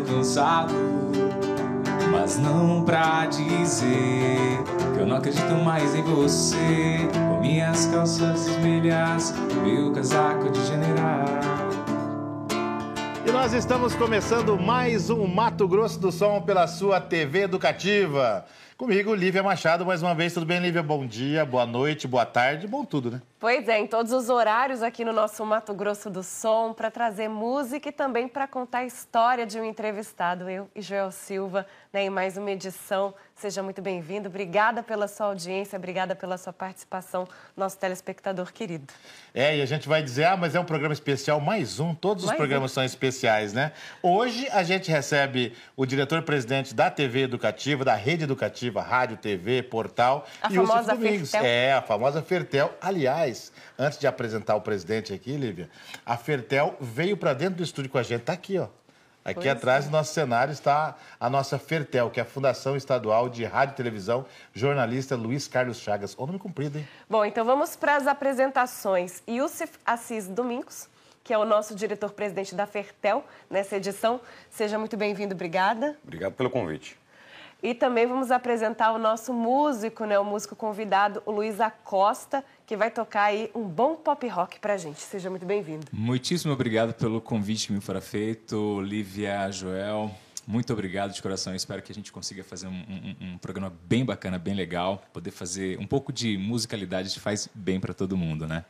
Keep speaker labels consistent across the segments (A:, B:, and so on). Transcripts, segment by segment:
A: Cansado, mas não pra dizer que eu não acredito mais em você. Com minhas calças vermelhas, meu casaco de general.
B: E nós estamos começando mais um Mato Grosso do Som pela sua TV Educativa. Comigo, Lívia Machado, mais uma vez. Tudo bem, Lívia? Bom dia, boa noite, boa tarde, bom tudo, né?
C: Pois é, em todos os horários aqui no nosso Mato Grosso do Som, para trazer música e também para contar a história de um entrevistado, eu e Joel Silva, né, em mais uma edição. Seja muito bem-vindo. Obrigada pela sua audiência, obrigada pela sua participação, nosso telespectador querido.
B: É, e a gente vai dizer, ah, mas é um programa especial, mais um. Todos os
C: Mais
B: programas
C: um.
B: são especiais, né? Hoje a gente recebe o diretor-presidente da TV Educativa, da Rede Educativa, Rádio, TV, Portal.
C: A
B: Yusuf
C: famosa
B: Domingos.
C: Fertel.
B: É, a famosa Fertel. Aliás, antes de apresentar o presidente aqui, Lívia, a Fertel veio para dentro do estúdio com a gente. Tá aqui, ó. Aqui
C: Pois
B: atrás
C: é.
B: do nosso cenário está a nossa Fertel, que é a Fundação Estadual de Rádio e Televisão, jornalista Luiz Carlos Chagas. Ô, nome comprido, hein?
C: Bom, então vamos para as apresentações. Yusuf Assis Domingos, que é o nosso diretor-presidente da Fertel nessa edição. Seja muito bem-vindo, obrigada.
D: Obrigado pelo convite.
C: E também vamos apresentar o nosso músico, né, o músico convidado, o Luiz Acosta, que vai tocar aí um bom pop rock pra gente. Seja muito bem-vindo.
A: Muitíssimo obrigado pelo convite que me fora feito, Lívia, Joel. Muito obrigado de coração. Eu espero que a gente consiga fazer um, um- um programa bem bacana, bem legal. Poder fazer um pouco de musicalidade faz bem para todo mundo, né?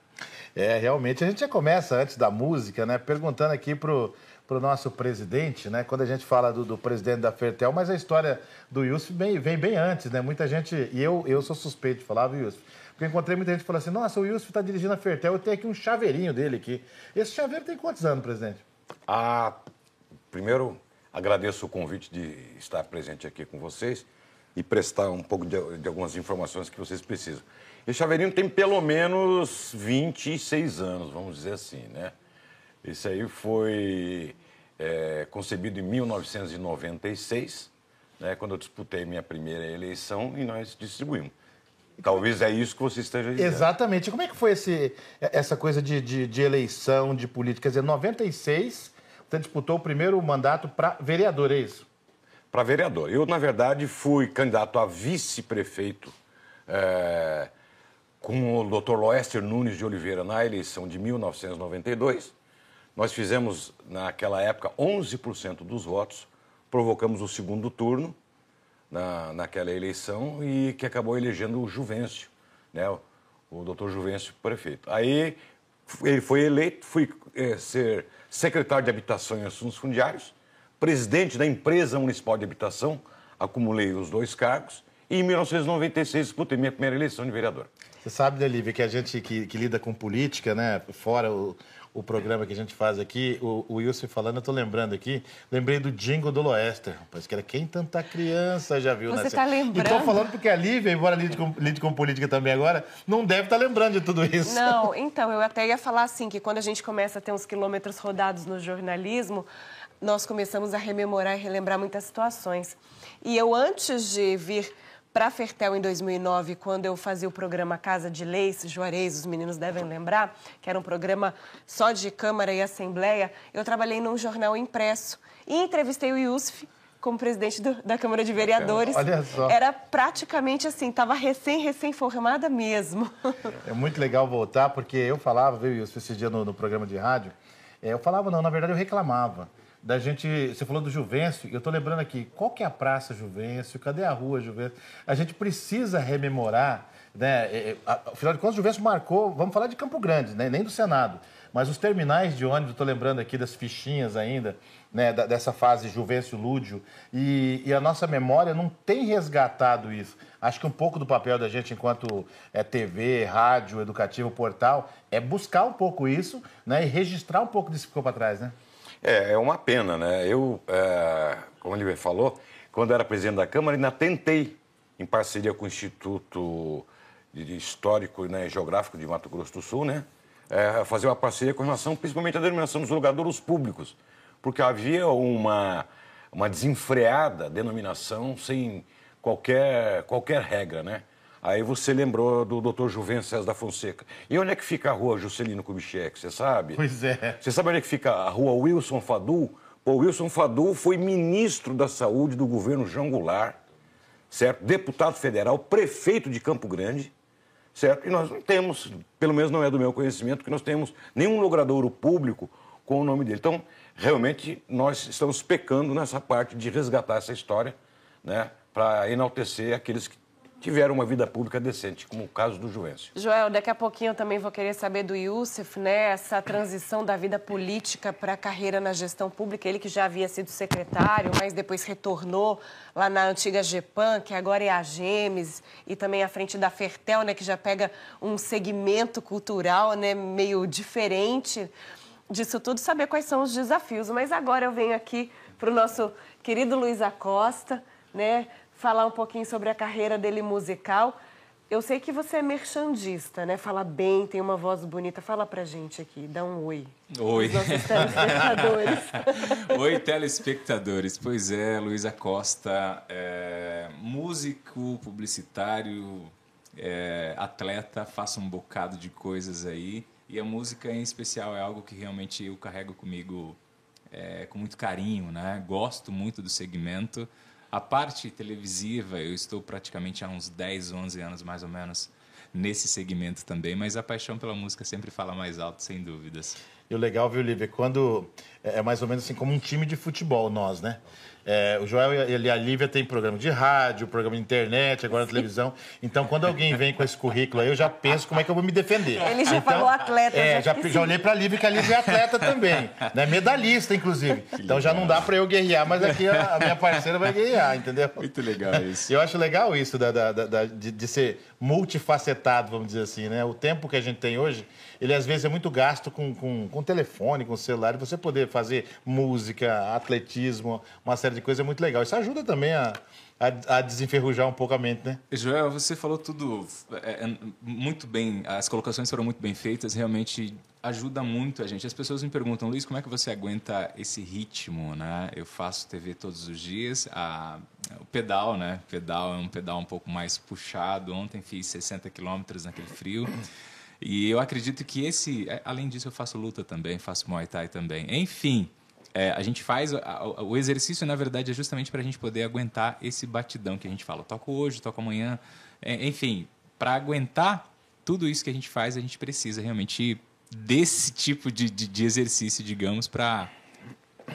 B: É, realmente. A gente já começa antes da música, né? Perguntando aqui pro, pro nosso presidente, né? Quando a gente fala do, do presidente da Fertel, mas a história do Yusuf vem, vem bem antes, né? Muita gente, e eu, eu sou suspeito de falar, viu, Yusuf? Porque encontrei muita gente que falou assim, nossa, o Yusuf está dirigindo a Fertel, eu tenho aqui um chaveirinho dele aqui. Esse chaveiro tem quantos anos, presidente?
D: Ah, primeiro, agradeço o convite de estar presente aqui com vocês e prestar um pouco de, de algumas informações que vocês precisam. Esse chaveirinho tem pelo menos 26 anos, vamos dizer assim, né? Esse aí foi é, concebido em 1996, né, quando eu disputei minha primeira eleição e nós distribuímos. Talvez é isso que você esteja dizendo.
B: Exatamente. Como é que foi esse, essa coisa de, de, de eleição, de política? Quer dizer, em 96, você disputou o primeiro mandato para vereador, é isso?
D: para vereador. Eu, na verdade, fui candidato a vice-prefeito eh, com o Dr. Loester Nunes de Oliveira na eleição de 1992. Nós fizemos, naquela época, 11% dos votos, provocamos o segundo turno na, naquela eleição e que acabou elegendo o Juvencio, né? o, o doutor Juvencio prefeito. Aí ele foi eleito, fui eh, ser secretário de Habitação e Assuntos Fundiários, presidente da empresa municipal de habitação, acumulei os dois cargos e em 1996 disputei minha primeira eleição de vereador.
B: Você sabe, né, Lívia, que a gente que, que lida com política, né, fora o, o programa que a gente faz aqui, o, o Wilson falando, eu tô lembrando aqui, lembrei do jingle do Loester, rapaz, que era quem tanta criança já viu
C: Você
B: nascer.
C: tá lembrando?
B: E tô falando porque a Lívia, embora lide com, lide com política também agora, não deve estar lembrando de tudo isso.
C: Não, então, eu até ia falar assim, que quando a gente começa a ter uns quilômetros rodados no jornalismo, nós começamos a rememorar e relembrar muitas situações. E eu, antes de vir para a Fertel em 2009, quando eu fazia o programa Casa de Leis, Juarez, os meninos devem lembrar, que era um programa só de Câmara e Assembleia, eu trabalhei num jornal impresso e entrevistei o Yusuf como presidente do- da Câmara de Vereadores.
B: Olha só.
C: Era praticamente assim, estava recém, recém-formada mesmo.
B: É muito legal voltar, porque eu falava, viu, Wilson, esse dia no, no programa de rádio, é, eu falava não, na verdade eu reclamava. Da gente, você falou do Juvencio, eu tô lembrando aqui, qual que é a Praça Juvencio, cadê a rua Juvencio? A gente precisa rememorar, né, é, é, afinal de contas o Juvencio marcou, vamos falar de Campo Grande, né, nem do Senado, mas os terminais de ônibus, tô lembrando aqui das fichinhas ainda, né, dessa fase Juvencio Lúdio, e, e a nossa memória não tem resgatado isso. Acho que um pouco do papel da gente enquanto é, TV, rádio, educativo, portal, é buscar um pouco isso né, e registrar um pouco disso que ficou para trás, né?
D: É, é uma pena, né? Eu, é, como ele falou, quando era presidente da Câmara, ainda tentei, em parceria com o Instituto Histórico né, e Geográfico de Mato Grosso do Sul, né? é, fazer uma parceria com relação principalmente à denominação dos lugadouros públicos, porque havia uma, uma desenfreada denominação sem qualquer, qualquer regra, né? Aí você lembrou do Dr. Juvencio César da Fonseca. E onde é que fica a rua Juscelino Kubitschek, você sabe?
B: Pois é.
D: Você sabe onde é que fica a rua Wilson Fadu? Pô, Wilson Fadu foi ministro da Saúde do governo João Goulart, certo? Deputado federal, prefeito de Campo Grande, certo? E nós não temos, pelo menos não é do meu conhecimento, que nós temos nenhum logradouro público com o nome dele. Então, realmente, nós estamos pecando nessa parte de resgatar essa história, né? Para enaltecer aqueles que tiveram uma vida pública decente, como o caso do Juvencio.
C: Joel, daqui a pouquinho eu também vou querer saber do Youssef, né? Essa transição da vida política para a carreira na gestão pública. Ele que já havia sido secretário, mas depois retornou lá na antiga GEPAN, que agora é a GEMES, e também à frente da Fertel, né? Que já pega um segmento cultural, né? Meio diferente disso tudo, saber quais são os desafios. Mas agora eu venho aqui para o nosso querido Luiz Acosta, né? Falar um pouquinho sobre a carreira dele musical. Eu sei que você é merchandista, né? Fala bem, tem uma voz bonita. Fala pra gente aqui, dá um oi.
A: Oi.
C: Os nossos telespectadores.
A: oi, telespectadores. Pois é, Luiz Acosta, é, músico, publicitário, é, atleta, faço um bocado de coisas aí. E a música em especial é algo que realmente eu carrego comigo é, com muito carinho, né? Gosto muito do segmento. A parte televisiva, eu estou praticamente há uns 10, 11 anos mais ou menos nesse segmento também, mas a paixão pela música sempre fala mais alto, sem dúvidas.
B: E o legal, viu, Lívia, quando é, é mais ou menos assim como um time de futebol, nós, né? É, o Joel e a Lívia têm programa de rádio, programa de internet, agora televisão. Então, quando alguém vem com esse currículo aí, eu já penso como é que eu vou me defender.
C: Ele já
B: então,
C: falou atleta.
B: É, já, já olhei para a Lívia, que a Lívia é atleta também. Né? Medalhista, inclusive. Então já não dá para eu guerrear, mas aqui a, a, minha parceira vai guerrear, entendeu?
A: Muito legal isso.
B: Eu acho legal isso da, da, da de, de ser multifacetado, vamos dizer assim, né? O tempo que a gente tem hoje, ele às vezes é muito gasto com, com, com telefone, com celular, e você poder fazer música, atletismo, uma série de coisas é muito legal. Isso ajuda também a, a, a desenferrujar um pouco a mente, né?
A: Joel, você falou tudo é, é, muito bem, as colocações foram muito bem feitas, realmente ajuda muito a gente. As pessoas me perguntam, Luiz, como é que você aguenta esse ritmo, né? Eu faço TV todos os dias, a, o pedal, né? O pedal é um pedal um pouco mais puxado. Ontem fiz 60 quilômetros naquele frio. E eu acredito que esse, é, além disso, eu faço luta também, faço Muay Thai também. Enfim, é, a gente faz o exercício na verdade é justamente para a gente poder aguentar esse batidão que a gente fala. Toco hoje toco amanhã. É, enfim para aguentar tudo isso que a gente faz a gente precisa realmente desse tipo de, de, de exercício digamos para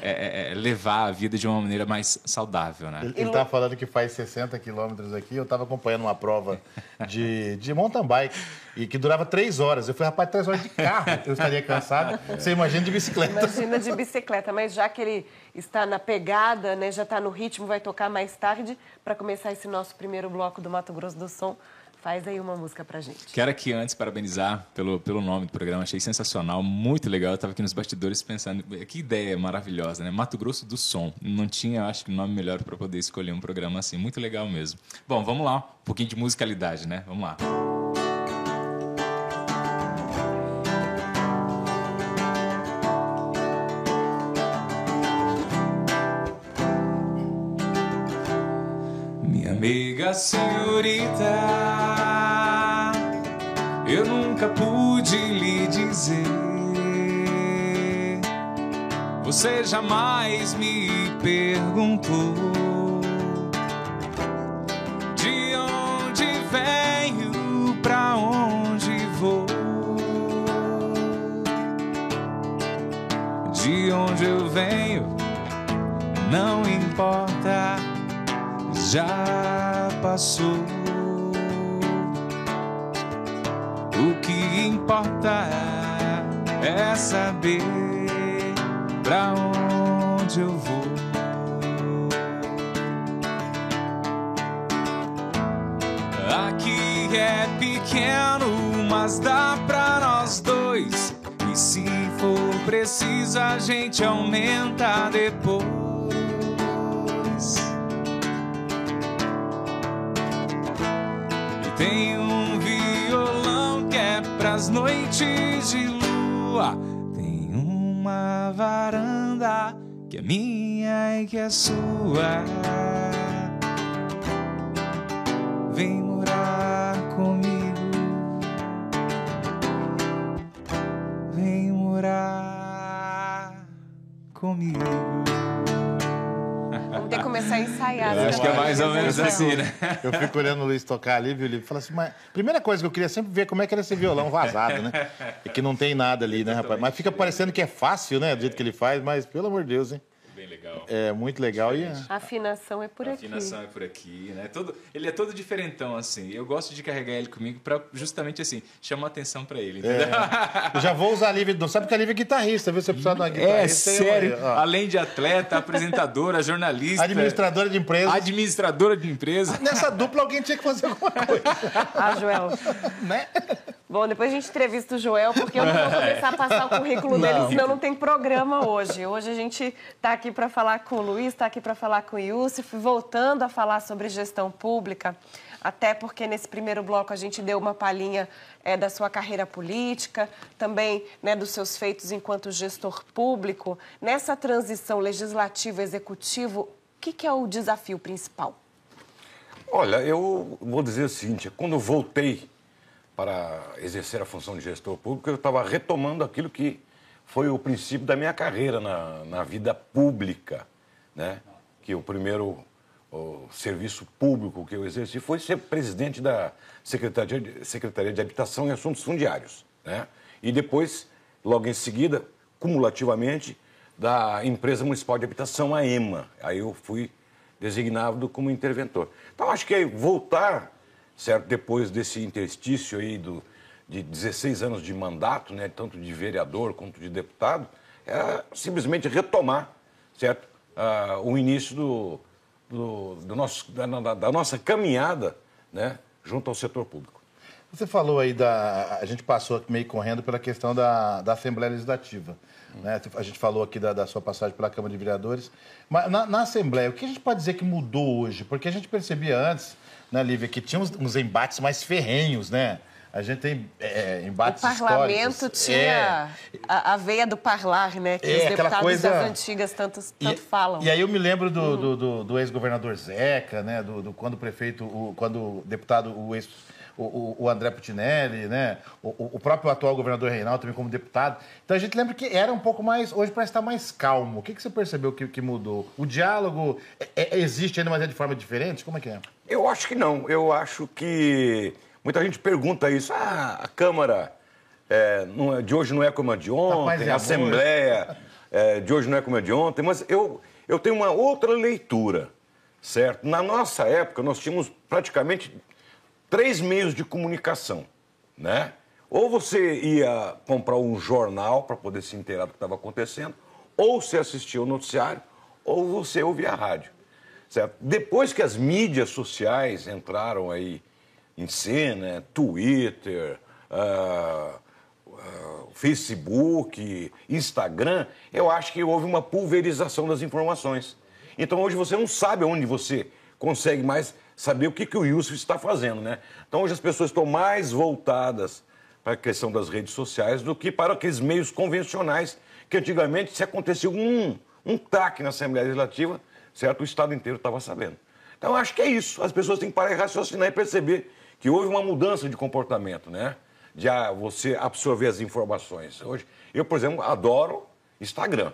A: é, é, é, levar a vida de uma maneira mais saudável, né?
B: Ele está falando que faz 60 quilômetros aqui. Eu estava acompanhando uma prova de, de mountain bike e que durava três horas. Eu falei, rapaz, três horas de carro eu estaria cansado. Você imagina de bicicleta.
C: Imagina de bicicleta, mas já que ele está na pegada, né, já está no ritmo, vai tocar mais tarde para começar esse nosso primeiro bloco do Mato Grosso do Som. Faz aí uma música pra gente.
A: Quero aqui antes parabenizar pelo, pelo nome do programa, achei sensacional, muito legal. Eu estava aqui nos bastidores pensando, que ideia maravilhosa, né? Mato Grosso do Som. Não tinha, acho que, nome melhor para poder escolher um programa assim. Muito legal mesmo. Bom, vamos lá, um pouquinho de musicalidade, né? Vamos lá. Minha amiga senhorita eu nunca pude lhe dizer. Você jamais me perguntou de onde venho, pra onde vou, de onde eu venho, não importa, já passou. O que importa é saber pra onde eu vou. Aqui é pequeno, mas dá pra nós dois. E se for preciso, a gente aumenta depois. Tem um violão que é pras noites de lua. Tem uma varanda que é minha e que é sua. Vem morar comigo. Vem morar comigo.
C: Vamos ter que começar a ensaiar.
A: Eu
C: né?
A: acho que é mais ou menos assim, né?
B: Eu fico olhando o Luiz tocar ali, viu? Ele fala assim, mas primeira coisa que eu queria sempre ver como é que era esse violão vazado, né? E que não tem nada ali, né, rapaz? Mas fica parecendo que é fácil, né? Do jeito que ele faz, mas pelo amor de Deus, hein?
A: Legal.
B: É muito legal e.
C: A afinação é por
A: A
C: aqui.
A: afinação é por aqui, né? Todo, ele é todo diferentão, assim. Eu gosto de carregar ele comigo pra justamente assim, chamar atenção pra ele, entendeu?
B: Eu já vou usar a Lívia. Não sabe que a Lívia é guitarrista, viu? Você precisa de uma
A: É,
B: guitarrista. aí,
A: sério. Além de atleta, apresentadora, jornalista.
B: Administradora de empresa.
A: Administradora de empresa.
B: Nessa dupla alguém tinha que fazer alguma coisa,
C: Ah, Joel.
B: né?
C: Bom, depois a gente entrevista o Joel, porque eu não vou começar a passar o currículo dele,
B: Não.
C: senão não tem programa hoje. Hoje a gente está aqui para falar com o Luiz, está aqui para falar com o Yusuf, voltando a falar sobre gestão pública, até porque nesse primeiro bloco a gente deu uma palhinha eh, da sua carreira política, também né, dos seus feitos enquanto gestor público. Nessa transição legislativo-executivo, o que, que é o desafio principal?
D: Olha, eu vou dizer o seguinte: quando eu voltei para exercer a função de gestor público, eu estava retomando aquilo que foi o princípio da minha carreira na, na vida pública, né? Que o primeiro o serviço público que eu exerci foi ser presidente da Secretaria de, Secretaria de Habitação e Assuntos Fundiários, né? E depois, logo em seguida, cumulativamente, da empresa municipal de habitação, a EMA. Aí eu fui designado como interventor. Então, acho que voltar, certo, depois desse interstício aí do, de 16 anos de mandato, né, tanto de vereador quanto de deputado, é simplesmente retomar, certo, ah, o início do, do, do nosso, da, da- nossa caminhada, né, junto ao setor público.
B: Você falou aí da. A gente passou meio correndo pela questão da, da Assembleia Legislativa. Né? A gente falou aqui da, da sua passagem pela Câmara de Vereadores. Mas na, na Assembleia, o que a gente pode dizer que mudou hoje? Porque a gente percebia antes, né, Lívia, que tinha uns, uns embates mais ferrenhos, né? A gente tem é,
C: O
B: embates
C: parlamento
B: históricos.
C: tinha
B: É.
C: a, a veia do parlar, né? Que
B: É,
C: os deputados
B: coisa-
C: das antigas tanto, tanto
B: E-
C: falam.
B: E aí eu me lembro do, do, do- do ex-governador Zeca, né? Do, do- quando o prefeito, o, quando o deputado, o ex. O, o- André Putinelli, né? O, o- próprio atual governador Reinaldo também como deputado. Então a gente lembra que era um pouco mais. Hoje parece estar mais calmo. O que, que você percebeu que, que mudou? O diálogo é- é- existe ainda, mas é de forma diferente? Como é que é?
D: Eu acho que não. Eu acho que muita gente pergunta isso. Ah, a Câmara é, é- de hoje não é como a de
B: paz
D: ontem,
B: e
D: a. Assembleia é, de hoje não é como a de ontem, mas eu, eu tenho uma outra leitura, certo? Na nossa época, nós tínhamos praticamente três meios de comunicação, né? Ou você ia comprar um jornal para poder se inteirar do que estava acontecendo, ou você assistia o noticiário, ou você ouvia a rádio. Certo? Depois que as mídias sociais entraram aí em cena, Twitter, ah, ah, Facebook, Instagram, eu acho que houve uma pulverização das informações. Então hoje você não sabe onde você consegue mais saber o que, que o Yusuf está fazendo, né? Então hoje as pessoas estão mais voltadas para a questão das redes sociais do que para aqueles meios convencionais que antigamente se acontecia um, um taque na Assembleia Legislativa, certo? O Estado inteiro estava sabendo. Então, acho que é isso. As pessoas têm que parar e raciocinar e perceber que houve uma mudança de comportamento, né? De ah, você absorver as informações. Hoje, eu, por exemplo, adoro Instagram,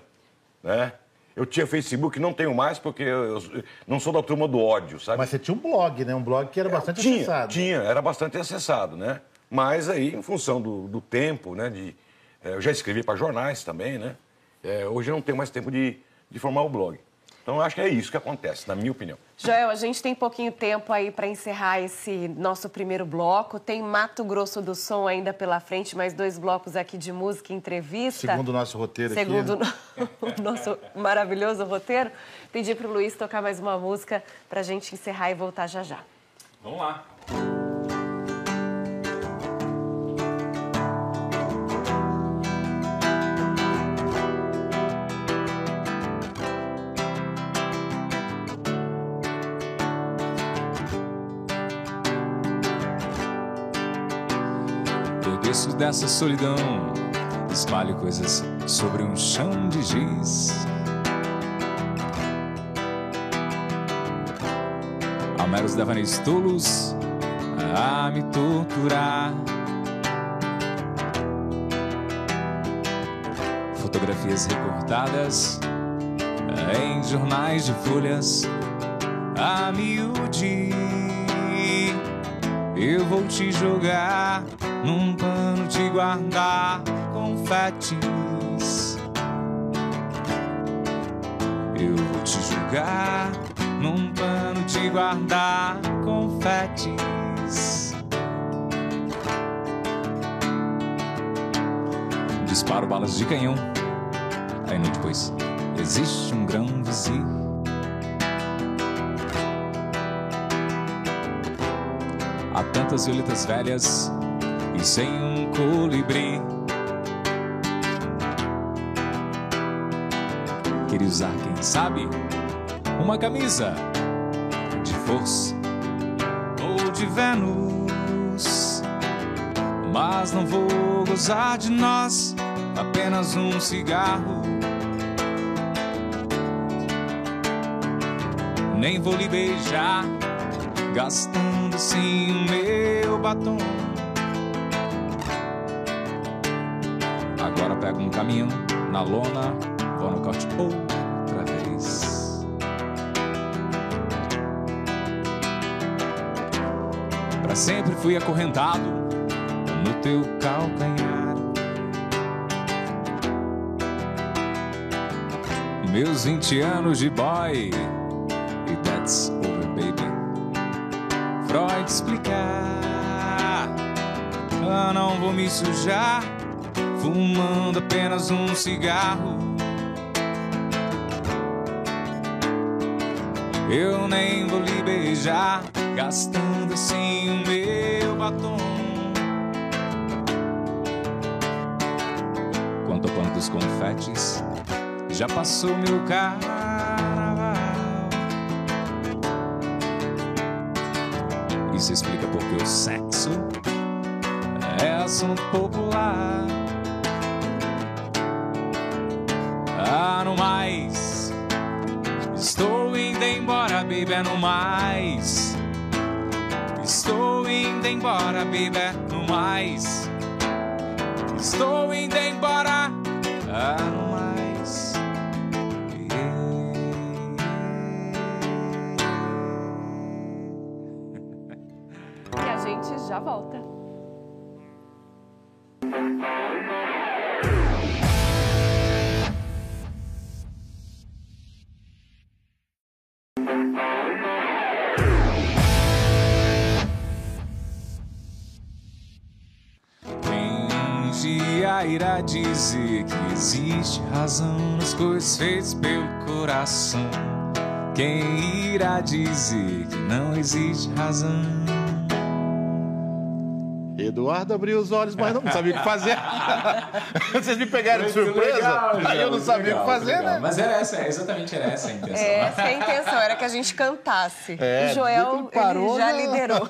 D: né? Eu tinha Facebook, não tenho mais, porque eu, eu não sou da turma do ódio, sabe?
B: Mas você tinha um blog, né? Um blog que era bastante
D: tinha,
B: acessado.
D: Tinha, era bastante acessado, né? Mas aí, em função do, do tempo, né? De, eh, eu já escrevi para jornais também, né? Eh, hoje eu não tenho mais tempo de, de formar o blog. Então, eu acho que é isso que acontece, na minha opinião.
C: Joel, a gente tem pouquinho tempo aí para encerrar esse nosso primeiro bloco. Tem Mato Grosso do Som ainda pela frente, mais dois blocos aqui de música e entrevista.
B: Segundo o nosso roteiro
C: Segundo
B: aqui. né?
C: o nosso maravilhoso roteiro, pedi para o Luiz tocar mais uma música para a gente encerrar e voltar já já.
A: Vamos lá. Eu desço dessa solidão, espalho coisas sobre um chão de giz. Há meros devaneios tolos a me torturar. fotografias recortadas em jornais de folhas a miúde. Eu vou te jogar num pano, te guardar confetes. Eu vou te jogar num pano, te guardar confetes. Disparo balas de canhão. Aí não depois existe um grão vizir. Há tantas violetas velhas sem um colibri. Queria usar, quem sabe, uma camisa de força ou de Vênus. Mas não vou gozar de nós, apenas um cigarro. Nem vou lhe beijar, gastando assim o meu batom. Pego um caminhão na lona, vou no corte outra vez. Pra sempre fui acorrentado no teu calcanhar. Meus 20 anos de boy, e that's over, baby. Freud explicar, ah, não vou me sujar, fumando apenas um cigarro. Eu nem vou lhe beijar, gastando assim o meu batom. Quanto ao pano dos confetes, já passou meu carnaval. Isso explica porque o sexo é assunto popular. Estou indo embora, é no mais. Estou indo embora, é no mais. Estou indo embora, ah, no mais.
C: E a gente já volta.
A: Irá dizer que existe razão nas coisas feitas pelo coração? Quem irá dizer que não existe razão?
B: Eduardo abriu os olhos, mas não sabia o que fazer. Vocês me pegaram de surpresa?
A: Legal,
B: aí eu não sabia o
A: legal,
B: que fazer, né?
A: Mas era essa, exatamente era essa a intenção.
C: É, essa é a intenção, era que a gente cantasse.
B: É,
C: o Joel
B: parou,
C: ele já
B: né?
C: liderou.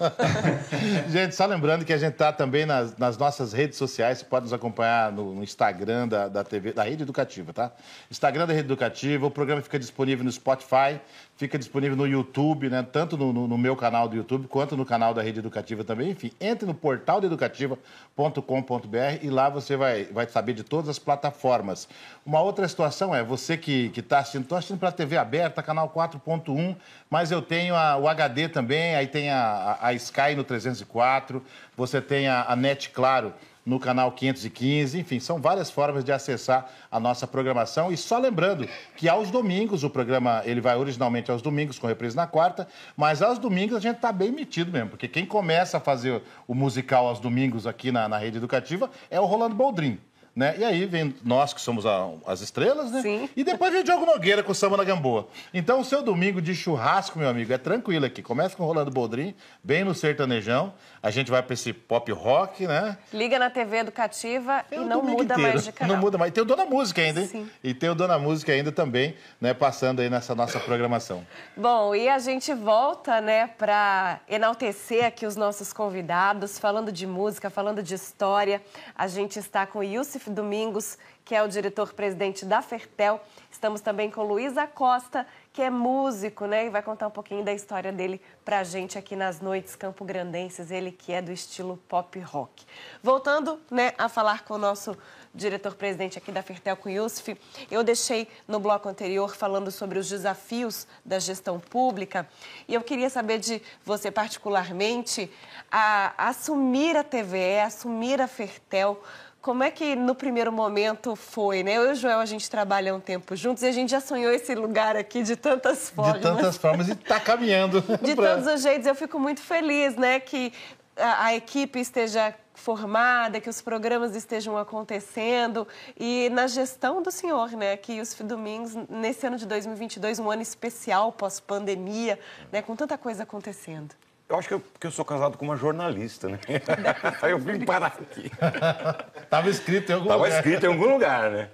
B: Gente, só lembrando que a gente está também nas, nas nossas redes sociais. Você pode nos acompanhar no, no Instagram da, da TV, da Rede Educativa, tá? Instagram da Rede Educativa. O programa fica disponível no Spotify, fica disponível no YouTube, né? Tanto no, no- no meu canal do YouTube quanto no canal da Rede Educativa também. Enfim, entre no portal educativa.com.br e lá você vai, vai saber de todas as plataformas. Uma outra situação é você que está assistindo, estou assistindo pela TV aberta, canal 4.1, mas eu tenho a- o HD também, aí tem a, a- a Sky no 304, você tem a, a Net Claro no canal 515, enfim, são várias formas de acessar a nossa programação. E só lembrando que aos domingos, o programa ele vai originalmente aos domingos, com reprise na quarta, mas aos domingos a gente está bem metido mesmo, porque quem começa a fazer o musical aos domingos aqui na, na rede educativa é o Rolando Boldrin. Né? E aí vem nós que somos a- as estrelas, né?
C: Sim.
B: E depois vem o Diogo Nogueira com o Samba na Gamboa. Então o seu domingo de churrasco, meu amigo, é tranquilo aqui. Começa com o Rolando Boldrin, bem no sertanejão. A gente vai para esse pop rock, né?
C: Liga na TV educativa
B: É
C: e não muda
B: inteiro.
C: mais de canal.
B: Não muda mais. E tem o Dona Música ainda, hein?
C: Sim.
B: E tem o Dona Música ainda também, né? Passando aí nessa nossa programação.
C: Bom, e a gente volta, né, para enaltecer aqui os nossos convidados, falando de música, falando de história. A gente está com o Domingos, que é o diretor-presidente da Fertel. Estamos também com Luiz Acosta, que é músico, né? E vai contar um pouquinho da história dele pra gente aqui nas noites Campo Grandenses, ele que é do estilo pop rock. Voltando, né, a falar com o nosso diretor-presidente aqui da Fertel, com Yusuf, eu deixei no bloco anterior falando sobre os desafios da gestão pública e eu queria saber de você particularmente a, a assumir a TVE, assumir a Fertel, como é que no primeiro momento foi, né? Eu e o Joel, a gente trabalha um tempo juntos e a gente já sonhou esse lugar aqui de tantas formas.
B: De tantas formas e está caminhando.
C: De pra... todos os jeitos, eu fico muito feliz, né? Que a, a equipe esteja formada, que os programas estejam acontecendo e na gestão do senhor, né, que os Domingos, nesse ano de 2022, um ano especial pós-pandemia, né, com tanta coisa acontecendo.
D: Eu acho que eu, que eu sou casado com uma jornalista, né? Aí eu vim parar aqui.
B: Estava escrito em algum
D: Tava
B: lugar.
D: Estava escrito em algum lugar, né?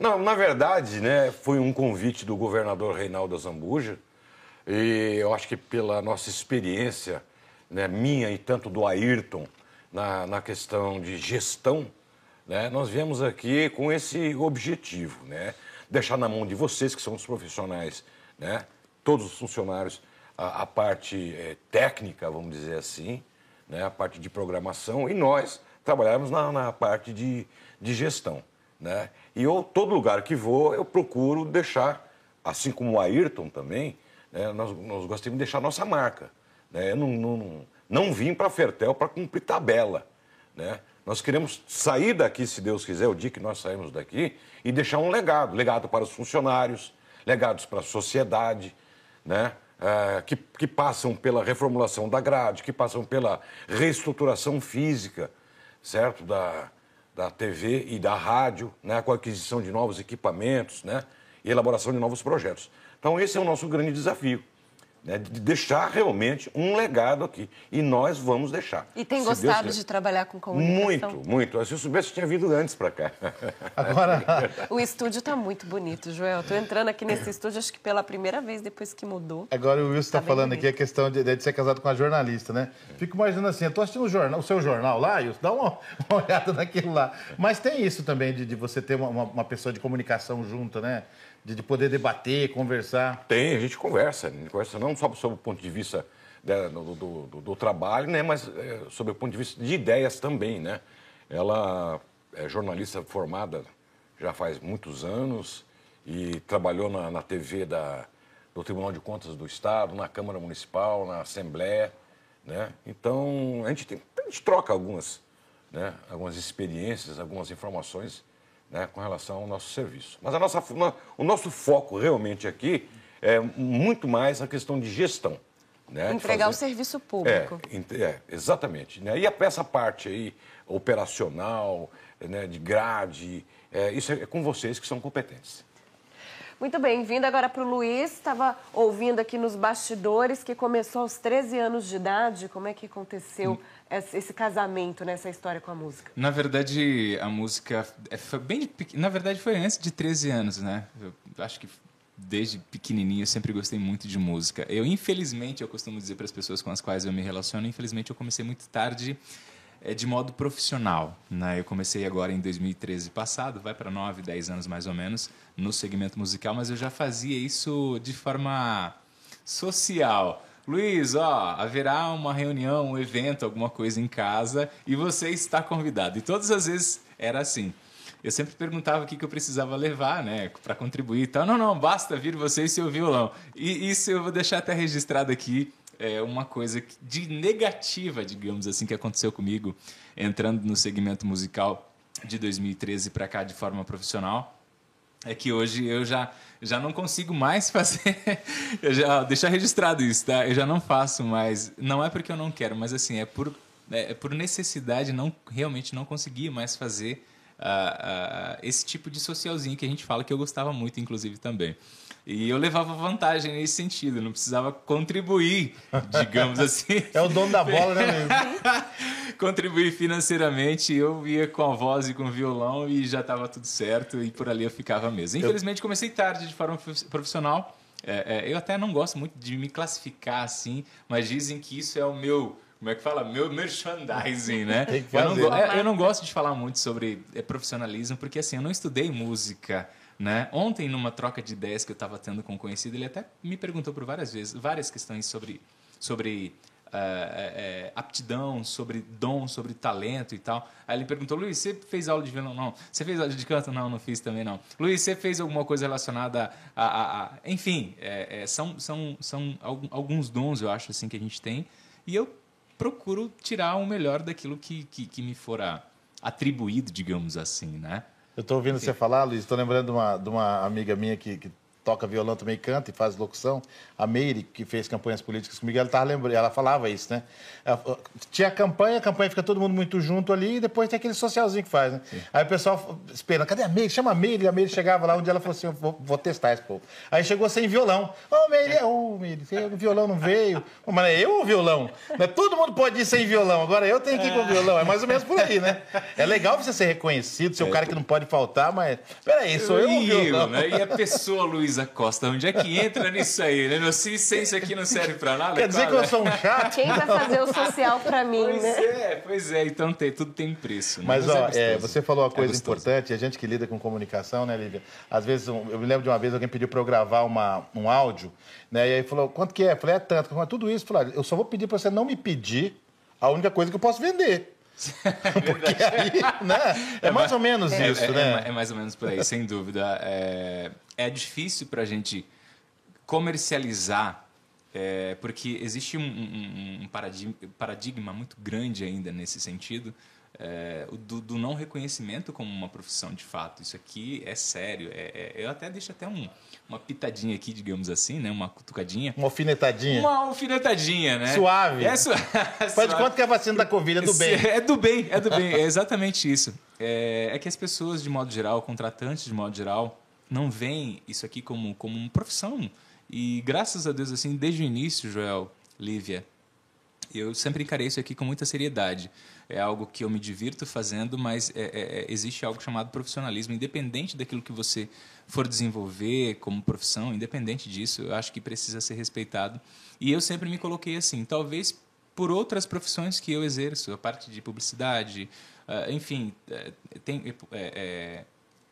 D: Não, na verdade, né, foi um convite do governador Reinaldo Zambuja e eu acho que pela nossa experiência, né, minha e tanto do Ayrton, na, na questão de gestão, né, nós viemos aqui com esse objetivo, né? Deixar na mão de vocês, que são os profissionais, né? Todos os funcionários a, a parte é, técnica, vamos dizer assim, né, a parte de programação, e nós trabalhamos na, na parte de, de gestão. Né? E eu, todo lugar que vou, eu procuro deixar, assim como o Ayrton também, né, nós, nós gostamos de deixar nossa marca. Né? Eu não, não, não vim para a Fertel para cumprir tabela. Né? Nós queremos sair daqui, se Deus quiser, o dia que nós saímos daqui, e deixar um legado. Legado para os funcionários, legados para a sociedade, né? É, que, que, passam pela reformulação da grade, que passam pela reestruturação física, certo? Da, da TV e da rádio, né? com a aquisição de novos equipamentos né? e elaboração de novos projetos. Então, esse é o nosso grande desafio né, de deixar realmente um legado aqui. E nós vamos deixar.
C: E tem gostado de trabalhar com comunicação?
D: Muito, muito. Se eu soubesse, eu tinha vindo antes para cá.
B: Agora...
C: o estúdio está muito bonito, Joel. Estou entrando aqui nesse estúdio, acho que pela primeira vez depois que mudou.
B: Agora o Wilson está tá falando bonito. aqui a questão de, de, ser casado com uma jornalista, né? Fico imaginando assim, eu estou assistindo o, jornal, o seu jornal lá, Wilson, dá uma, uma olhada naquilo lá. Mas tem isso também de, de você ter uma, uma pessoa de comunicação junto, né? De, de poder debater, conversar?
D: Tem, a gente conversa. A gente conversa não só sob o ponto de vista né, do, do, do, trabalho, né, mas é, sob o ponto de vista de ideias também. Né? Ela é jornalista formada já faz muitos anos e trabalhou na, na TV da, do Tribunal de Contas do Estado, na Câmara Municipal, na Assembleia. Né? Então, a gente, tem, a gente troca algumas, né, algumas experiências, algumas informações né, com relação ao nosso serviço. Mas a nossa, o nosso foco realmente aqui é muito mais a questão de gestão. Né,
C: Entregar fazer... o serviço público.
D: É, é exatamente. Né? E essa parte aí operacional, né, de grade, é, isso é com vocês que são competentes.
C: Muito bem, vindo agora para o Luiz, estava ouvindo aqui nos bastidores que começou aos 13 anos de idade. Como é que aconteceu hum esse casamento nessa história com a música?
A: Na verdade, a música é, foi bem na verdade foi antes de 13 anos, né? Eu acho que desde pequenininho eu sempre gostei muito de música. Eu infelizmente eu costumo dizer para as pessoas com as quais eu me relaciono, infelizmente eu comecei muito tarde é, de modo profissional, né? Eu comecei agora em 2013 passado, vai para 9, 10 anos mais ou menos no segmento musical, mas eu já fazia isso de forma social Luiz, ó, haverá uma reunião, um evento, alguma coisa em casa e você está convidado. E todas as vezes era assim. Eu sempre perguntava o que, eu precisava levar, né, para contribuir. Então, não, não, basta vir você e seu violão. E isso eu vou deixar até registrado aqui. É uma coisa de negativa, digamos assim, que aconteceu comigo entrando no segmento musical de 2013 para cá de forma profissional é que hoje eu já, já não consigo mais fazer. eu já, deixar registrado isso, tá? Eu já não faço mais. Não é porque eu não quero, mas assim, é por, é, é por necessidade, não realmente não conseguir mais fazer uh, uh, esse tipo de socialzinho que a gente fala, que eu gostava muito, inclusive, também. E eu levava vantagem nesse sentido, não precisava contribuir, digamos assim.
B: é o dono da bola, né, mesmo?
A: contribuir financeiramente, eu ia com a voz e com o violão e já estava tudo certo e por ali eu ficava mesmo. Infelizmente comecei tarde de forma profissional. É, é, eu até não gosto muito de me classificar assim, mas dizem que isso é o meu como é que fala? Meu merchandising, né? Eu, não, é, eu não gosto de falar muito sobre é, profissionalismo, porque assim, eu não estudei música. Né? Ontem, numa troca de ideias que eu estava tendo com um conhecido, ele até me perguntou por várias vezes, várias questões sobre, sobre é, aptidão, sobre dom, sobre talento e tal. Aí ele perguntou, Luiz, você fez aula de violão? Não. Você fez aula de canto? Não, não fiz também não. Luiz, você fez alguma coisa relacionada a... a- a- Enfim, é, é, são, são, são alguns dons, eu acho, assim, que a gente tem. E eu procuro tirar o melhor daquilo que, que, que me fora atribuído, digamos assim, né?
B: Eu estou ouvindo você falar, Luiz, estou lembrando de uma, de uma amiga minha que, que toca violão também, canta e faz locução, a Meire, que fez campanhas políticas comigo, ela, tava lembrando, ela falava isso, né? Ela- tinha a campanha, a campanha fica todo mundo muito junto ali e depois tem aquele socialzinho que faz, né? Aí o pessoal esperando, cadê a Meire? Chama a Meire. E a Meire chegava lá, um dia ela falou assim, eu vou, vou testar esse povo. Aí chegou sem violão. Ô, Meire, ô, Meire, você- o violão não veio. Mas é eu ou o violão? Né? Todo mundo pode ir sem violão, agora eu tenho que ir com o violão. É mais ou menos por aí, né? É legal você ser reconhecido, ser o cara que não pode faltar, mas... Peraí, sou eu ou o violão?
A: né? E a pessoa Luísa Costa, onde é que entra nisso aí? Né? Meu ciência aqui não serve pra nada.
B: Quer dizer que eu sou um chato?
C: Quem vai fazer o social pra mim,
A: Pois
C: né?
A: é, pois é. Então tem, tudo tem preço. né?
B: Mas, ó,
A: é
B: é,
A: gostoso.
B: você falou uma
A: É
B: coisa importante, a gente que lida com comunicação, né, Lívia? Às vezes, eu me lembro de uma vez, alguém pediu para eu gravar uma, um áudio, né? E aí falou, quanto que é? Eu falei, é tanto. Eu falei, tudo isso, eu falei, eu só vou pedir para você não me pedir a única coisa que eu posso vender. Porque aí, né? É mais ou menos
A: É,
B: isso,
A: é-
B: né?
A: é- é mais ou menos por aí, sem dúvida. É, difícil para a gente comercializar, é, porque existe um, um- um paradigma, paradigma muito grande ainda nesse sentido, é, do, do não reconhecimento como uma profissão de fato. Isso aqui é sério. é- é- eu até deixo até um- uma pitadinha aqui, digamos assim, né? uma cutucadinha.
B: Uma alfinetadinha.
A: Uma alfinetadinha, né?
B: Suave.
A: É suave.
B: Faz de conta que é a vacina da Covid é do bem.
A: É do bem, é do bem, é exatamente isso. É, é que as pessoas, de modo geral, contratantes de modo geral, não veem isso aqui como, como uma profissão. E graças a Deus, assim, desde o início, Joel, Lívia, eu sempre encarei isso aqui com muita seriedade. É algo que eu me divirto fazendo, mas é- é- é- existe algo chamado profissionalismo. Independente daquilo que você for desenvolver como profissão, independente disso, eu acho que precisa ser respeitado. E eu sempre me coloquei assim, talvez por outras profissões que eu exerço, a parte de publicidade, ah, enfim, eh, tem, é,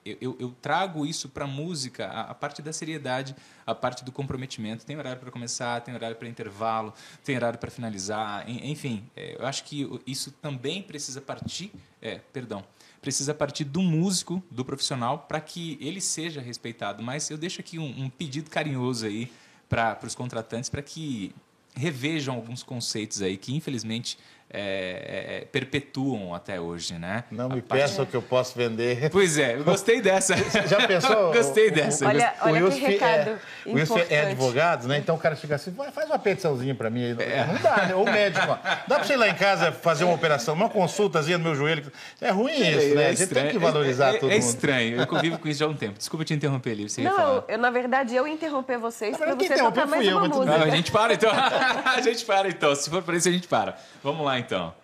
A: eu, eu- eu trago isso para a música, a, parte da seriedade, a parte do comprometimento. Tem horário para começar, tem horário para intervalo, tem horário para finalizar, en- enfim. é, eu acho que isso também precisa partir, é, perdão, precisa partir do músico, do profissional, para que ele seja respeitado. Mas eu deixo aqui um, um pedido carinhoso aí para os contratantes, para que revejam alguns conceitos aí que infelizmente é, é, perpetuam até hoje, né?
B: Não me
A: parte-
B: peça o que eu posso vender.
A: Pois é, eu gostei dessa.
B: Já pensou?
A: gostei
B: O- o-
A: dessa.
C: Olha,
B: o
C: olha que
B: Wilson é-
C: recado
B: o Wilson é advogado, né? Então o cara chega assim, "Vai, faz uma petiçãozinha pra mim. aí."
A: É.
B: Não dá, né? Ou médico, ó. dá pra você ir lá em casa fazer uma operação, uma consultazinha no meu joelho. É ruim isso, né? A gente tem que valorizar
A: é,
B: todo
A: é
B: mundo.
A: estranho, eu convivo com isso já há um tempo. Desculpa te interromper, Livre, você ia
C: Não, eu, na verdade, eu interromper vocês para você
B: quem
C: tocar mais
B: fui eu,
C: uma música.
A: Não, a gente para então. a gente para então. Se for para isso, a gente para. Vamos lá então.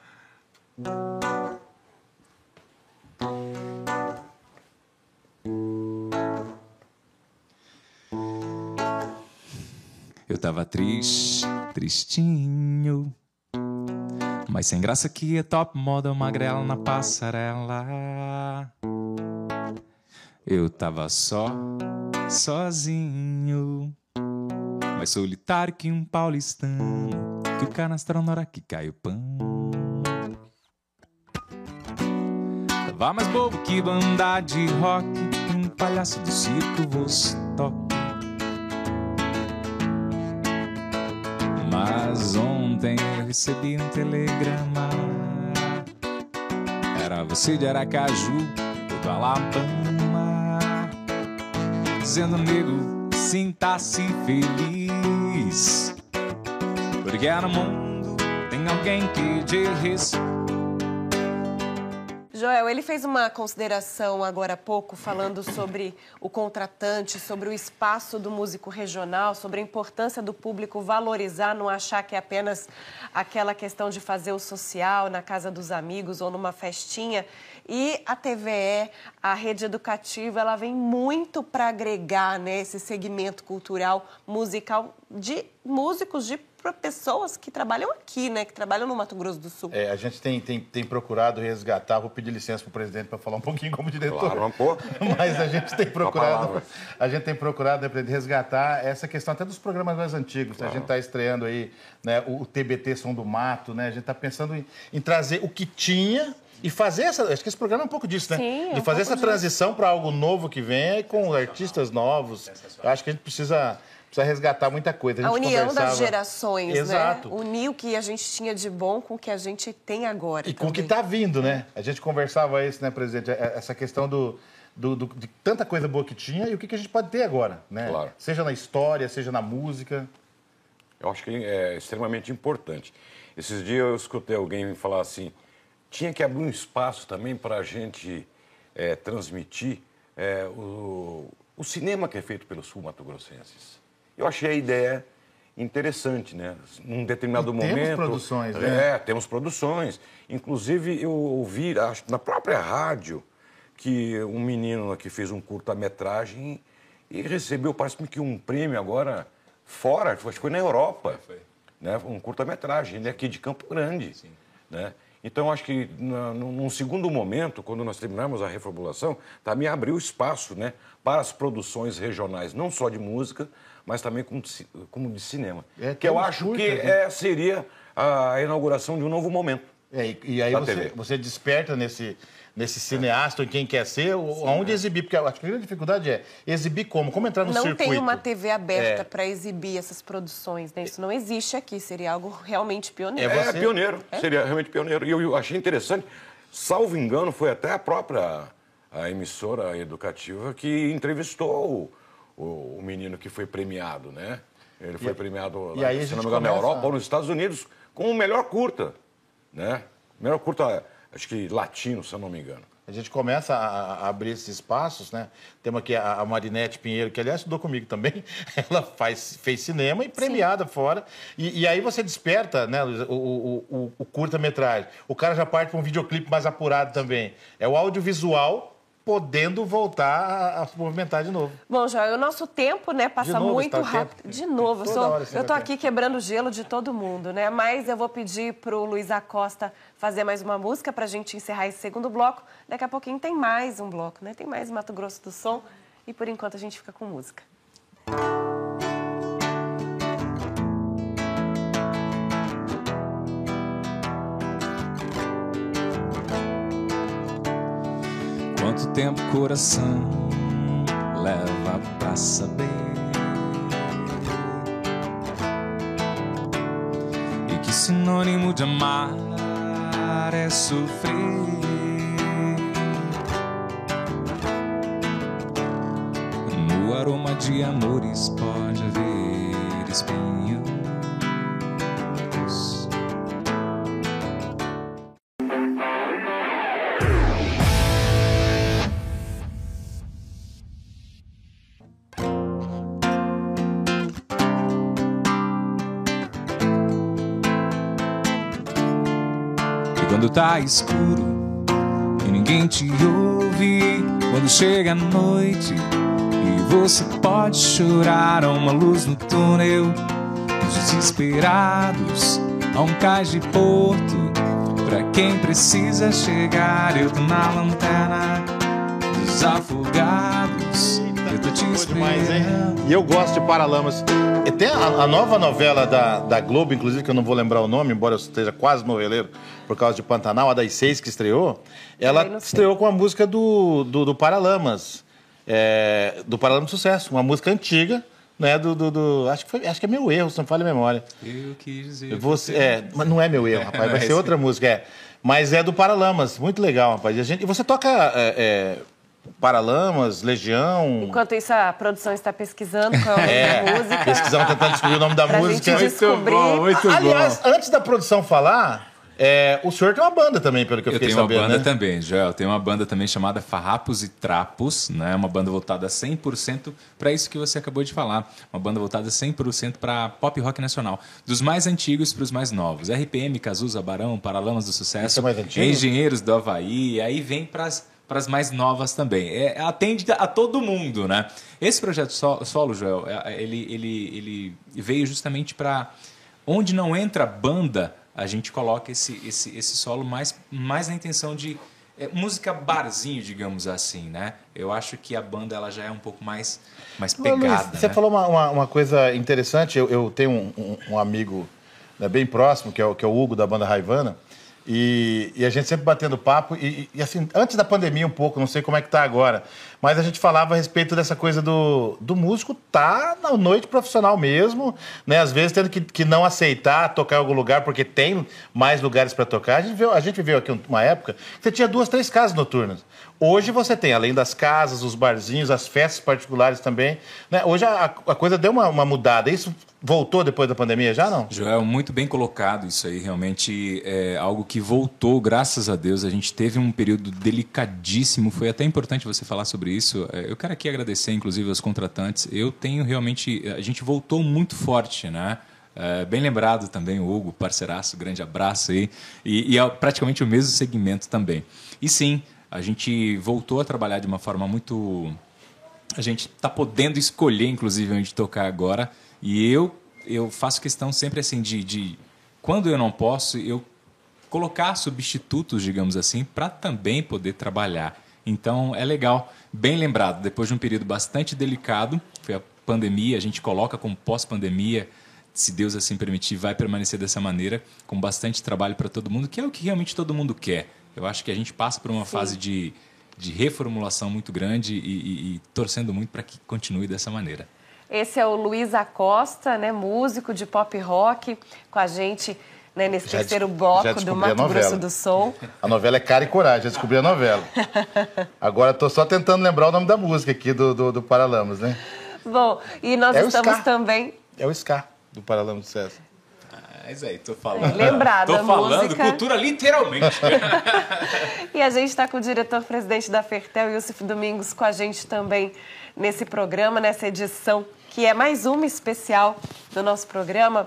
A: Eu tava triste, tristinho. Mas sem graça que é top model magrela na passarela. Eu tava só, sozinho. Mais solitário que um paulistano Que o canastrão na hora que cai o pão Tava mais bobo que banda de rock Um palhaço do circo Vostok Mas ontem eu recebi um telegrama Era você de Aracaju ou do Alabama Dizendo, nego, sinta-se feliz. Porque no mundo tem alguém que te respeita.
C: Joel, ele fez uma consideração agora há pouco falando sobre o contratante, sobre o espaço do músico regional, sobre a importância do público valorizar, não achar que é apenas aquela questão de fazer o social na casa dos amigos ou numa festinha. E a TVE, a rede educativa, ela vem muito para agregar né, esse segmento cultural, musical de músicos de para pessoas que trabalham aqui, né? Que trabalham no Mato Grosso do Sul.
B: É, a gente tem, tem, tem procurado resgatar, vou pedir licença para o presidente para falar um pouquinho como diretor.
D: Claro, pô.
B: Mas a gente tem procurado, a gente tem procurado né, resgatar essa questão até dos programas mais antigos. A gente está estreando aí né, o, o TBT Som do Mato, né? A gente está pensando em, em trazer o que tinha e fazer essa. Acho que esse programa é um pouco disso, né?
C: Sim, é
B: De
C: um
B: fazer essa
C: pouco disso.
B: transição para algo novo que venha e com artistas novos. Eu acho que a gente precisa, precisa resgatar muita coisa.
C: A
B: gente
C: união das
B: conversava-
C: gerações,
B: Exato.
C: né? Unir o que a gente tinha de bom com o que a gente tem agora.
B: E com o que
C: também.
B: está vindo, né? A gente conversava isso, né, presidente? É- Essa questão do, do- do- de tanta coisa boa que tinha e o que, que a gente pode ter agora, né?
D: Claro.
B: Seja na história, seja na música.
D: Eu acho que é extremamente importante. Esses dias eu escutei alguém falar assim: tinha que abrir um espaço também para a gente é, transmitir é, o, o cinema que é feito pelos sul-mato-grossenses. Eu achei a ideia interessante, né? Num determinado
B: E temos
D: momento.
B: produções, né?
D: É, temos produções. Inclusive, eu ouvi, acho que na própria rádio, que um menino que fez um curta-metragem e recebeu, parece-me que um prêmio agora fora, acho que foi na Europa. Né? Um curta-metragem, ele é aqui de Campo Grande. Né? Então, acho que na- num num segundo momento, quando nós terminarmos a reformulação, também abriu espaço né, para as produções regionais, não só de música, mas também como como de cinema.
B: É,
D: que eu acho
B: curtas,
D: que
B: né?
D: é, seria a inauguração de um novo momento.
B: É, e, e aí você, você desperta nesse, nesse cineasta, em quem quer ser, o- aonde exibir. Porque eu acho que a grande dificuldade é exibir como? Como entrar no
C: Não
B: circuito?
C: tem uma TV aberta
B: É.
C: para exibir essas produções, né? Isso não existe aqui, seria algo realmente pioneiro.
B: É
D: É,
B: você?
D: pioneiro, seria realmente pioneiro. E eu, eu achei interessante, salvo engano, foi até a própria a emissora educativa que entrevistou o, o- menino que foi premiado, né? Ele foi
B: E-
D: premiado,
B: e
D: lá,
B: aí
D: se não me engano, na Europa ou nos Estados Unidos, com o melhor curta, né? Melhor curta, acho que latino, se eu não me engano.
B: A gente começa a, a abrir esses espaços, né? Temos aqui a, a Marinete Pinheiro, que aliás estudou comigo também. Ela faz, fez cinema e premiada fora. E, e aí você desperta né, o, o, o- o curta-metragem. O cara já parte para um videoclipe mais apurado também. É o audiovisual podendo voltar a, a se movimentar de novo.
C: Bom, Joel, o nosso tempo, né, passa
B: novo,
C: muito
B: o
C: rápido.
B: tempo?
C: De novo, eu,
B: Toda ter.
C: aqui quebrando o gelo de todo mundo, né? Mas eu vou pedir pro Luiz Acosta fazer mais uma música pra gente encerrar esse segundo bloco. Daqui a pouquinho tem mais um bloco, né? Tem mais Mato Grosso do Som. E por enquanto a gente fica com música.
A: Tempo coração leva pra saber? E que sinônimo de amar é sofrer? No aroma de amores pode haver espinhos. Escuro e ninguém te ouve, quando chega a noite e você pode chorar a uma luz no túnel, os desesperados a um cais de porto, pra quem precisa chegar, eu tô na lanterna dos afogados, te
B: Demais, hein? E eu gosto de Paralamas. E tem a, a nova novela da, da Globo, inclusive, que eu não vou lembrar o nome, embora eu esteja quase noveleiro por causa de Pantanal, a das seis que estreou. Ela estreou com a música do, do, do Paralamas, é, do Paralamas Sucesso, uma música antiga, né? Do, do, do- acho, que foi, acho que é meu erro, se não falha a memória.
A: Eu quis dizer.
B: Você, é, mas não é meu erro, rapaz,
A: Não
B: vai
A: é
B: ser outra música, é. Mas é do Paralamas, muito legal, rapaz. E, a gente, e você toca é, é, Paralamas, Legião.
C: Enquanto isso, a produção está pesquisando qual é o nome da música.
B: Pesquisando, tentando descobrir o nome da
C: Pra
B: música.
C: gente descobrir.
B: Aliás, antes da produção falar, é, o senhor tem uma banda também, pelo que eu,
A: Eu
B: fiquei
A: tenho uma
B: sabendo,
A: banda
B: né?
A: também, Joel. Tem uma banda também chamada Farrapos e Trapos, né? Uma banda voltada 100% para isso que você acabou de falar. Uma banda voltada 100% para pop rock nacional. Dos mais antigos para os mais novos. RPM, Cazuza, Barão, Paralamas do Sucesso.
B: Esse é mais antigo?
A: Engenheiros do Havaí. Aí vem para as mais novas também. É, atende a todo mundo, né? Esse projeto so- solo, Joel, é- ele, ele, ele veio justamente para onde não entra banda, a gente coloca esse, esse, esse solo mais, mais na intenção de é, música barzinho, digamos assim, né? Eu acho que a banda ela já é um pouco mais, mais pegada.
B: você
A: né?
B: falou uma, uma, uma, coisa interessante. Eu, eu tenho um, um, um amigo né, bem próximo, que é, o, que é o Hugo da banda Raivana. E, e, a gente sempre batendo papo, e, e, assim, antes da pandemia um pouco, não sei como é que tá agora, mas a gente falava a respeito dessa coisa do, do músico tá na noite profissional mesmo, né? Às vezes tendo que, que não aceitar tocar em algum lugar porque tem mais lugares para tocar. A gente, viu, a gente viveu aqui uma época que você tinha duas, três casas noturnas. Hoje você tem, além das casas, os barzinhos, as festas particulares também. Né? Hoje a, a coisa deu uma, uma, mudada. Isso voltou depois da pandemia já, não?
A: Joel, muito bem colocado isso aí. Realmente é algo que voltou, graças a Deus. A gente teve um período delicadíssimo. Foi até importante você falar sobre isso. É, eu quero aqui agradecer, inclusive, aos contratantes. Eu tenho realmente... A gente voltou muito forte, né? É, bem lembrado também, o Hugo, parceiraço, grande abraço aí. E, e é praticamente o mesmo segmento também. E sim, a gente voltou a trabalhar de uma forma muito. A gente está podendo escolher, inclusive, onde tocar agora. E eu, eu faço questão sempre assim de, de quando eu não posso, eu colocar substitutos, digamos assim, para também poder trabalhar. Então é legal, bem lembrado, depois de um período bastante delicado, foi a pandemia, a gente coloca como pós-pandemia, se Deus assim permitir, vai permanecer dessa maneira, com bastante trabalho para todo mundo, que é o que realmente todo mundo quer. Eu acho que a gente passa por uma Sim. fase de, de reformulação muito grande e, e, e torcendo muito para que continue dessa maneira.
C: Esse é o Luiz Acosta, né, músico de pop rock, com a gente né, nesse já terceiro bloco do Mato Grosso do Sul.
B: A novela é Cara e Coragem, já descobri a novela. Agora estou só tentando lembrar o nome da música aqui do, do, do Paralamas, né?
C: Bom, e nós é estamos também...
B: É o Ska, do Paralamas do César.
A: Mas aí, tô falando.
C: Lembrado,
A: Tô falando música... cultura literalmente.
C: e a gente está com o diretor-presidente da Fertel, Yusuf Domingos, com a gente também nesse programa, nessa edição, que é mais uma especial do nosso programa.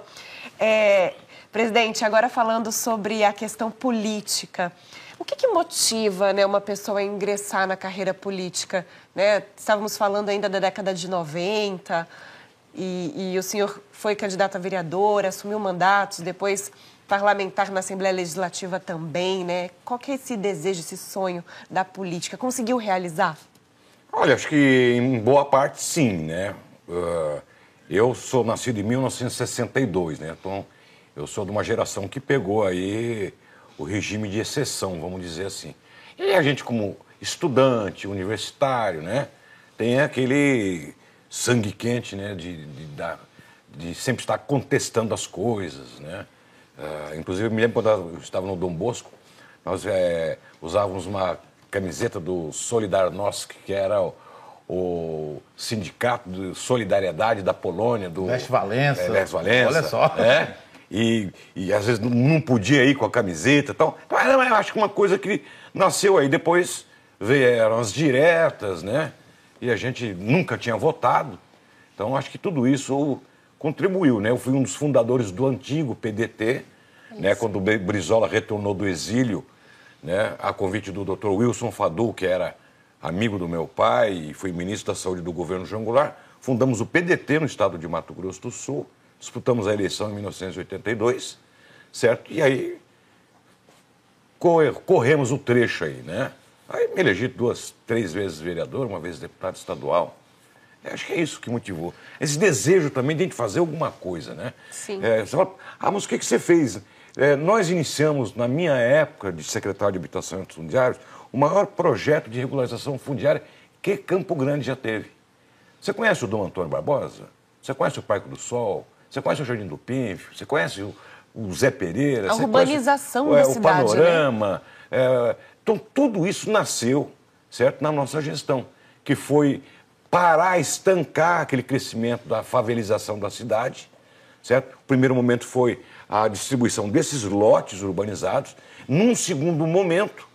C: É, presidente, agora falando sobre a questão política. O que, que motiva né, uma pessoa a ingressar na carreira política? Né? Estávamos falando ainda da década de 90, e, e o senhor foi candidato a vereador, assumiu mandatos, depois parlamentar na Assembleia Legislativa também, né? Qual que é esse desejo, esse sonho da política? Conseguiu realizar?
D: Olha, acho que em boa parte sim, né? Uh, eu sou nascido em 1962, né? Então, eu sou de uma geração que pegou aí o regime de exceção, vamos dizer assim. E a gente, como estudante, universitário, né? Tem aquele sangue quente, né? De, de, de, de sempre estar contestando as coisas, né? Uh, inclusive, eu me lembro quando eu estava no Dom Bosco, nós é, usávamos uma camiseta do Solidarnosc, que era o, o, sindicato de solidariedade da Polônia, do
B: Leste Valença. É,
D: Leste Valença.
B: Olha só.
D: É, e, e às vezes não podia ir com a camiseta. Então, então eu acho que uma coisa que nasceu aí. Depois vieram as diretas, né? E a gente nunca tinha votado. Então, acho que tudo isso contribuiu. Né? Eu fui um dos fundadores do antigo PDT, né? quando o Brizola retornou do exílio, né? a convite do Dr. Wilson Fadu, que era amigo do meu pai e foi ministro da Saúde do governo João Goulart. Fundamos o PDT no estado de Mato Grosso do Sul, disputamos a eleição em 1982, certo? E aí corremos o trecho aí, né? Aí me elegi duas, três vezes vereador, uma vez deputado estadual. Eu acho que é isso que motivou. Esse desejo também de a gente fazer alguma coisa, né?
C: Sim.
D: É, você fala, ah, mas o que, que você fez? É, nós iniciamos, na minha época de secretário de Habitação e Fundiários, o maior projeto de regularização fundiária que Campo Grande já teve. Você conhece o Dom Antônio Barbosa? Você conhece o Parque do Sol? Você conhece o Jardim do Pínfio? Você conhece o, o Zé Pereira?
C: A urbanização
D: conhece,
C: da
D: é,
C: cidade,
D: O panorama. Né? É, então, tudo isso nasceu, certo, na nossa gestão, que foi parar, estancar aquele crescimento da favelização da cidade, certo? O primeiro momento foi a distribuição desses lotes urbanizados. Num segundo momento,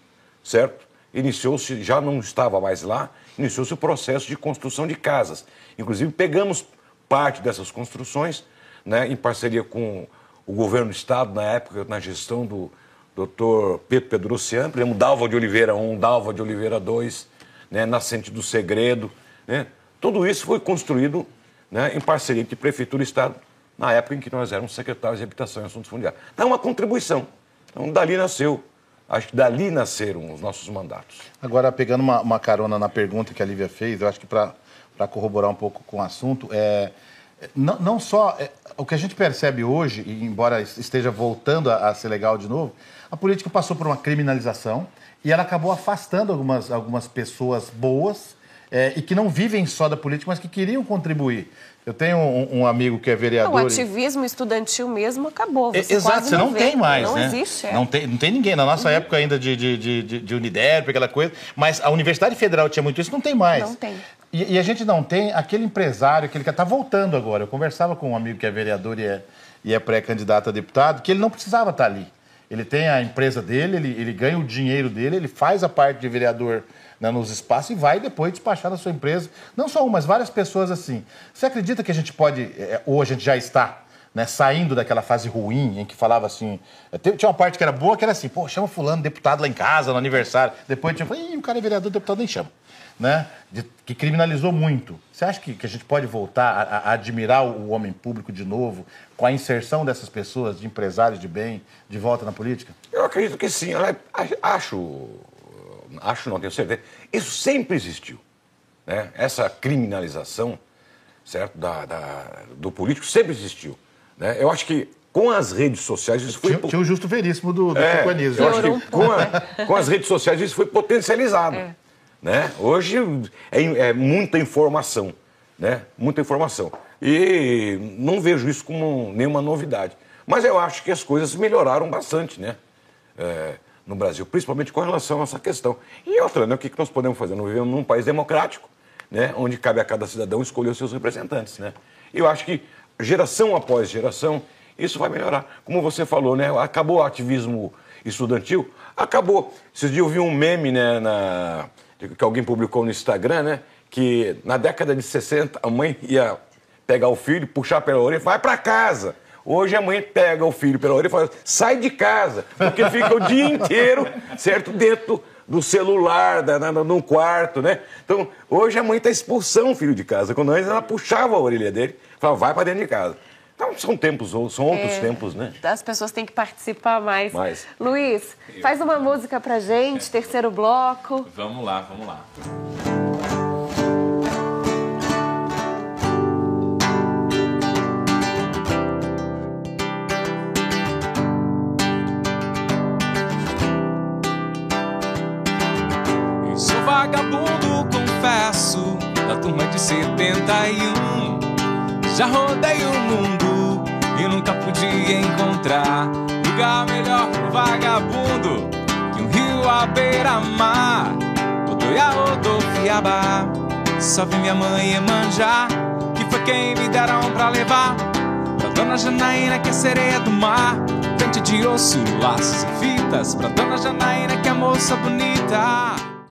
D: certo? Iniciou-se, já não estava mais lá, iniciou-se o processo de construção de casas. Inclusive, pegamos parte dessas construções, né, em parceria com o governo do Estado, na época, na gestão do, doutor Pedro Pedrociano, por exemplo, Dalva de Oliveira 1, Dalva de Oliveira 2, né, Nascente do Segredo. Né? Tudo isso foi construído né, em parceria entre Prefeitura e Estado na época em que nós éramos secretários de Habitação e Assuntos Fundiários. Dá uma contribuição. Então, dali nasceu. Acho que dali nasceram os nossos mandatos.
B: Agora, pegando uma, uma carona na pergunta que a Lívia fez, eu acho que para corroborar um pouco com o assunto, é, não, não só é, o que a gente percebe hoje, embora esteja voltando a, a, ser legal de novo, a política passou por uma criminalização e ela acabou afastando algumas, algumas pessoas boas é, e que não vivem só da política, mas que queriam contribuir. Eu tenho um, um amigo que é vereador.
C: o ativismo estudantil mesmo acabou. Você
B: Exato, você não,
C: vê.
B: tem mais,
C: não
B: né?
C: Existe, é.
B: não tem Não tem ninguém. Na nossa uhum. época ainda de, de, de, de Uniderp, aquela coisa. Mas a Universidade Federal tinha muito isso, não tem mais.
C: Não tem.
B: E, e a gente não tem aquele empresário que ele está voltando agora. Eu conversava com um amigo que é vereador e é, e é pré-candidato a deputado, que ele não precisava estar tá ali. Ele tem a empresa dele, ele, ele ganha o dinheiro dele, ele faz a parte de vereador né, nos espaços e vai depois despachar da sua empresa. Não só uma, mas várias pessoas assim. Você acredita que a gente pode, é, ou a gente já está, né, saindo daquela fase ruim em que falava assim. Tinha uma parte que era boa, que era assim, pô, chama fulano, deputado lá em casa, no aniversário. Depois tinha, ih, o cara é vereador, deputado nem chama. Né, de, que criminalizou muito. Você acha que, que a gente pode voltar a, a, admirar o homem público de novo, com a inserção dessas pessoas, de empresários de bem, de volta na política?
D: Eu acredito que sim. Eu acho acho não, tenho certeza, isso sempre existiu. Né? Essa criminalização certo, da, da, do político sempre existiu. Né? Eu acho que com as redes sociais isso foi...
B: Tinha, tinha o justo veríssimo do, do
D: é, Eu acho que com, a, com, as redes sociais isso foi potencializado. É. Né? Hoje é, é, muita informação, né? Muita informação. E não vejo isso como nenhuma novidade. Mas eu acho que as coisas melhoraram bastante, né? É, no Brasil, principalmente com relação a essa questão. E outra, né, o que nós podemos fazer? Nós vivemos num país democrático, né, onde cabe a cada cidadão escolher os seus representantes. Né? Eu acho que geração após geração, isso vai melhorar. Como você falou, né, acabou o ativismo estudantil, acabou. Esses dias eu vi um meme né, na, que alguém publicou no Instagram, né, que na década de 60 a mãe ia pegar o filho, puxar pela orelha e vai para casa. Hoje a mãe pega o filho pela orelha e fala: sai de casa, porque fica o dia inteiro, certo, dentro do celular, da, no quarto, né? Então, hoje a mãe está expulsando o filho de casa. Quando antes ela puxava a orelha dele, falava: vai para dentro de casa. Então, são tempos, são outros é, tempos, né?
C: As pessoas têm que participar mais.
D: mais.
C: Luiz, faz uma música pra gente, terceiro bloco.
A: Vamos lá, vamos lá. vagabundo, confesso, da turma de 71. Já rodei o mundo e nunca podia encontrar lugar melhor pro vagabundo que um rio à beira-mar. Odoia, Odofiaba, só vi minha mãe manjar, que foi quem me deram pra levar. Pra dona Janaína, que é sereia do mar. Pente de osso, laços e fitas. Pra dona Janaína, que é moça bonita.